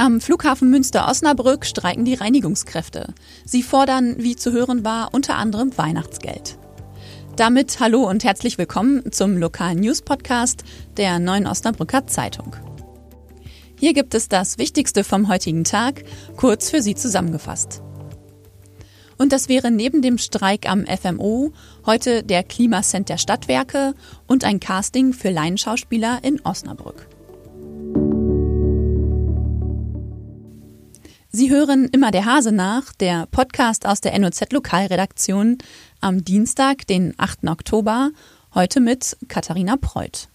Am Flughafen Münster-Osnabrück streiken die Reinigungskräfte. Sie fordern, wie zu hören war, unter anderem Weihnachtsgeld. Damit hallo und herzlich willkommen zum lokalen News-Podcast der Neuen Osnabrücker Zeitung. Hier gibt es das Wichtigste vom heutigen Tag, kurz für Sie zusammengefasst. Und das wäre neben dem Streik am FMO heute der Klimacent der Stadtwerke und ein Casting für Laienschauspieler in Osnabrück. Sie hören immer der Hase nach, der Podcast aus der NOZ Lokalredaktion am Dienstag, den 8. Oktober, heute mit Katharina Preuth.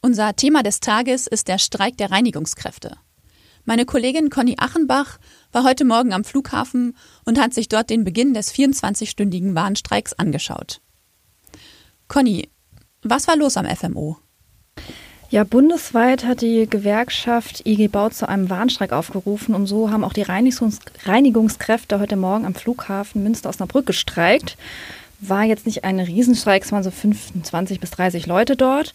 Unser Thema des Tages ist der Streik der Reinigungskräfte. Meine Kollegin Conny Achenbach war heute Morgen am Flughafen und hat sich dort den Beginn des 24-stündigen Warnstreiks angeschaut. Conny, was war los am FMO? Ja, bundesweit hat die Gewerkschaft IG Bau zu einem Warnstreik aufgerufen und so haben auch die Reinigungs Reinigungskräfte heute Morgen am Flughafen Münster-Osnabrück gestreikt. War jetzt nicht ein Riesenstreik, es waren so 25 bis 30 Leute dort.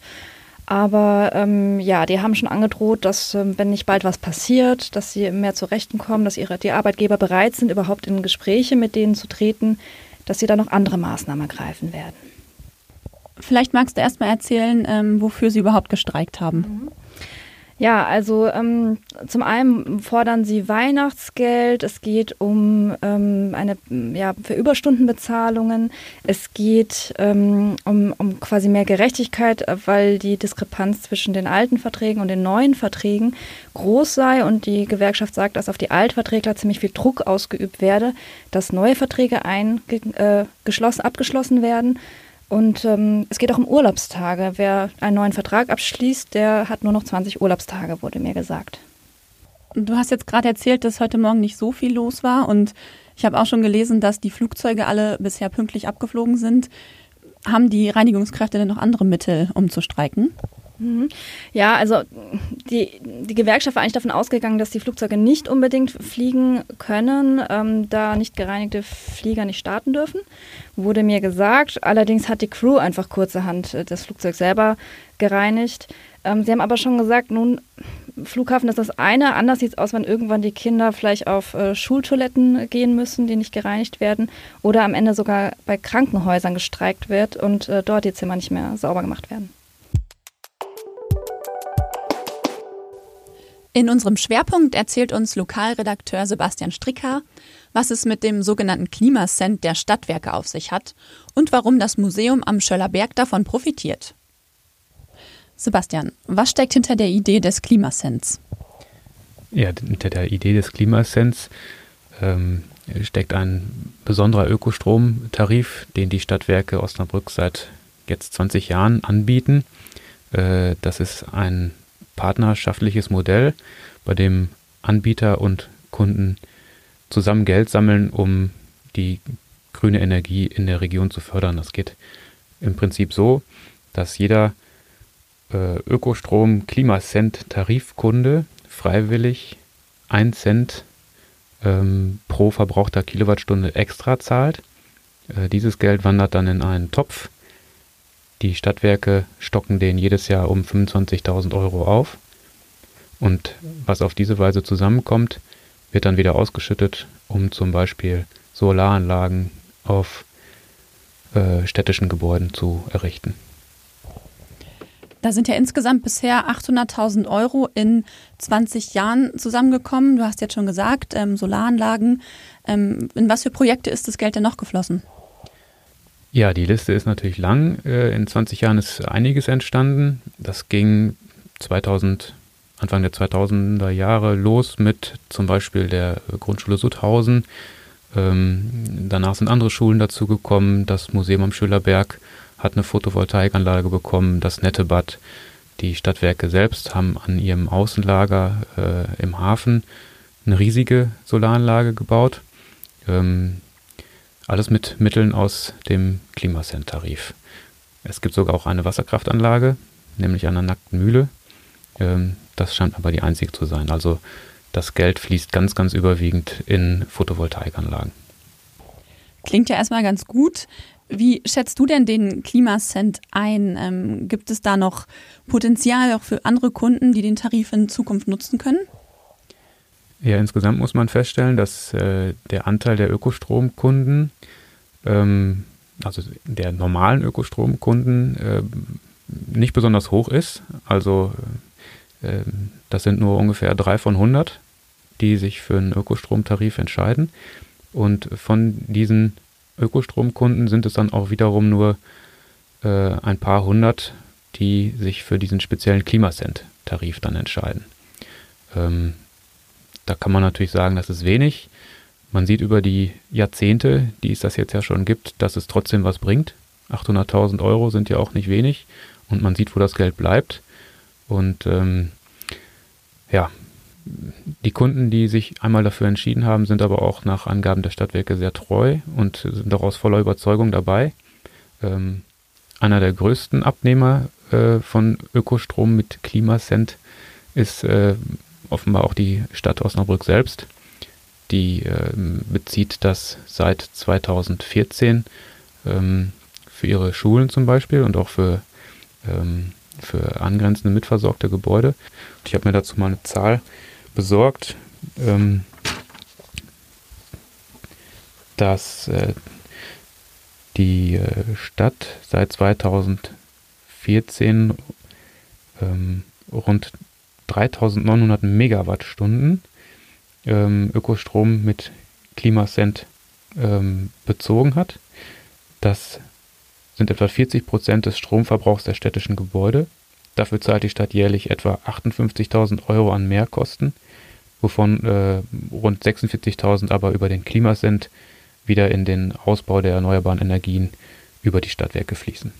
Aber ähm, ja, die haben schon angedroht, dass ähm, wenn nicht bald was passiert, dass sie mehr zu Rechten kommen, dass ihre, die Arbeitgeber bereit sind, überhaupt in Gespräche mit denen zu treten, dass sie da noch andere Maßnahmen ergreifen werden. Vielleicht magst du erst mal erzählen, ähm, wofür sie überhaupt gestreikt haben. Mhm. Ja, also ähm, zum einen fordern sie Weihnachtsgeld, es geht um ähm, eine ja, für Überstundenbezahlungen, es geht ähm, um, um quasi mehr Gerechtigkeit, weil die Diskrepanz zwischen den alten Verträgen und den neuen Verträgen groß sei und die Gewerkschaft sagt, dass auf die Altverträgler ziemlich viel Druck ausgeübt werde, dass neue Verträge ein, äh, geschlossen, abgeschlossen werden und ähm, es geht auch um Urlaubstage. Wer einen neuen Vertrag abschließt, der hat nur noch 20 Urlaubstage, wurde mir gesagt. Du hast jetzt gerade erzählt, dass heute Morgen nicht so viel los war und ich habe auch schon gelesen, dass die Flugzeuge alle bisher pünktlich abgeflogen sind. Haben die Reinigungskräfte denn noch andere Mittel, um zu streiken? Mhm. Ja, also die, die Gewerkschaft war eigentlich davon ausgegangen, dass die Flugzeuge nicht unbedingt fliegen können, ähm, da nicht gereinigte Flieger nicht starten dürfen, wurde mir gesagt. Allerdings hat die Crew einfach kurzerhand äh, das Flugzeug selber gereinigt. Ähm, sie haben aber schon gesagt, nun, Flughafen ist das eine. Anders sieht es aus, wenn irgendwann die Kinder vielleicht auf äh, Schultoiletten gehen müssen, die nicht gereinigt werden, oder am Ende sogar bei Krankenhäusern gestreikt wird und äh, dort die Zimmer nicht mehr sauber gemacht werden. In unserem Schwerpunkt erzählt uns Lokalredakteur Sebastian Stricker, was es mit dem sogenannten Klimacent der Stadtwerke auf sich hat und warum das Museum am Schöllerberg davon profitiert. Sebastian, was steckt hinter der Idee des Klimacents? Ja, hinter der Idee des Klimacents ähm, steckt ein besonderer Ökostromtarif, den die Stadtwerke Osnabrück seit jetzt 20 Jahren anbieten. Äh, das ist ein partnerschaftliches Modell, bei dem Anbieter und Kunden zusammen Geld sammeln, um die grüne Energie in der Region zu fördern. Das geht im Prinzip so, dass jeder äh, Ökostrom-Klimacent-Tarifkunde freiwillig 1 Cent ähm, pro verbrauchter Kilowattstunde extra zahlt. Äh, dieses Geld wandert dann in einen Topf, die Stadtwerke stocken den jedes Jahr um 25.000 Euro auf. Und was auf diese Weise zusammenkommt, wird dann wieder ausgeschüttet, um zum Beispiel Solaranlagen auf äh, städtischen Gebäuden zu errichten. Da sind ja insgesamt bisher 800.000 Euro in 20 Jahren zusammengekommen. Du hast jetzt schon gesagt, ähm, Solaranlagen. Ähm, in was für Projekte ist das Geld denn noch geflossen? Ja, die Liste ist natürlich lang. Äh, in 20 Jahren ist einiges entstanden. Das ging 2000, Anfang der 2000er Jahre los mit zum Beispiel der Grundschule Sutthausen. Ähm, danach sind andere Schulen dazugekommen. Das Museum am Schülerberg hat eine Photovoltaikanlage bekommen. Das Nettebad. Die Stadtwerke selbst haben an ihrem Außenlager äh, im Hafen eine riesige Solaranlage gebaut. Ähm, alles mit Mitteln aus dem Klimacent-Tarif. Es gibt sogar auch eine Wasserkraftanlage, nämlich an einer nackten Mühle. Ähm, das scheint aber die einzige zu sein. Also das Geld fließt ganz, ganz überwiegend in Photovoltaikanlagen. Klingt ja erstmal ganz gut. Wie schätzt du denn den Klimascent ein? Ähm, gibt es da noch Potenzial auch für andere Kunden, die den Tarif in Zukunft nutzen können? Ja, insgesamt muss man feststellen, dass äh, der Anteil der Ökostromkunden, ähm, also der normalen Ökostromkunden, äh, nicht besonders hoch ist. Also äh, das sind nur ungefähr drei von 100, die sich für einen Ökostromtarif entscheiden. Und von diesen Ökostromkunden sind es dann auch wiederum nur äh, ein paar hundert, die sich für diesen speziellen Klimascent-Tarif dann entscheiden. Ähm, da kann man natürlich sagen, das ist wenig. Man sieht über die Jahrzehnte, die es das jetzt ja schon gibt, dass es trotzdem was bringt. 800.000 Euro sind ja auch nicht wenig und man sieht, wo das Geld bleibt. Und ähm, ja, die Kunden, die sich einmal dafür entschieden haben, sind aber auch nach Angaben der Stadtwerke sehr treu und sind daraus voller Überzeugung dabei. Ähm, einer der größten Abnehmer äh, von Ökostrom mit Klimascent ist äh, offenbar auch die Stadt Osnabrück selbst. Die äh, bezieht das seit 2014 ähm, für ihre Schulen zum Beispiel und auch für, ähm, für angrenzende mitversorgte Gebäude. Ich habe mir dazu mal eine Zahl besorgt, ähm, dass äh, die äh, Stadt seit 2014 ähm, rund 3900 Megawattstunden ähm, Ökostrom mit Klimascent ähm, bezogen hat. Das sind etwa 40 Prozent des Stromverbrauchs der städtischen Gebäude. Dafür zahlt die Stadt jährlich etwa 58.000 Euro an Mehrkosten, wovon äh, rund 46.000 aber über den Klimascent wieder in den Ausbau der erneuerbaren Energien über die Stadtwerke fließen.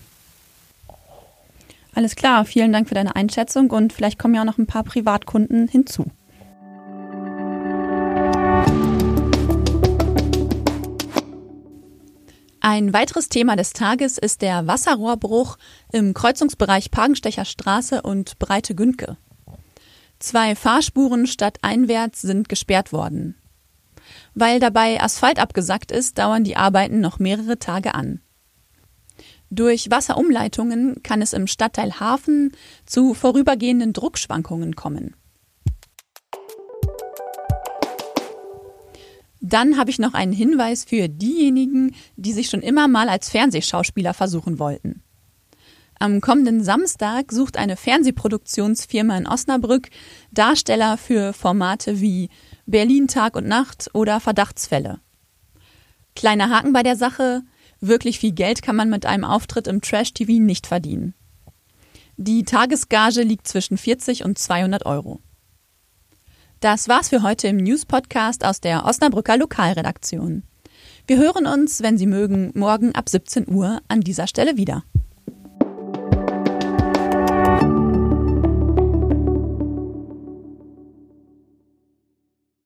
Alles klar, vielen Dank für deine Einschätzung und vielleicht kommen ja auch noch ein paar Privatkunden hinzu. Ein weiteres Thema des Tages ist der Wasserrohrbruch im Kreuzungsbereich Pagenstecher Straße und Breite Gündke. Zwei Fahrspuren statt einwärts sind gesperrt worden. Weil dabei Asphalt abgesackt ist, dauern die Arbeiten noch mehrere Tage an. Durch Wasserumleitungen kann es im Stadtteil Hafen zu vorübergehenden Druckschwankungen kommen. Dann habe ich noch einen Hinweis für diejenigen, die sich schon immer mal als Fernsehschauspieler versuchen wollten. Am kommenden Samstag sucht eine Fernsehproduktionsfirma in Osnabrück Darsteller für Formate wie Berlin Tag und Nacht oder Verdachtsfälle. Kleiner Haken bei der Sache, wirklich viel Geld kann man mit einem Auftritt im Trash-TV nicht verdienen. Die Tagesgage liegt zwischen 40 und 200 Euro. Das war's für heute im News-Podcast aus der Osnabrücker Lokalredaktion. Wir hören uns, wenn Sie mögen, morgen ab 17 Uhr an dieser Stelle wieder.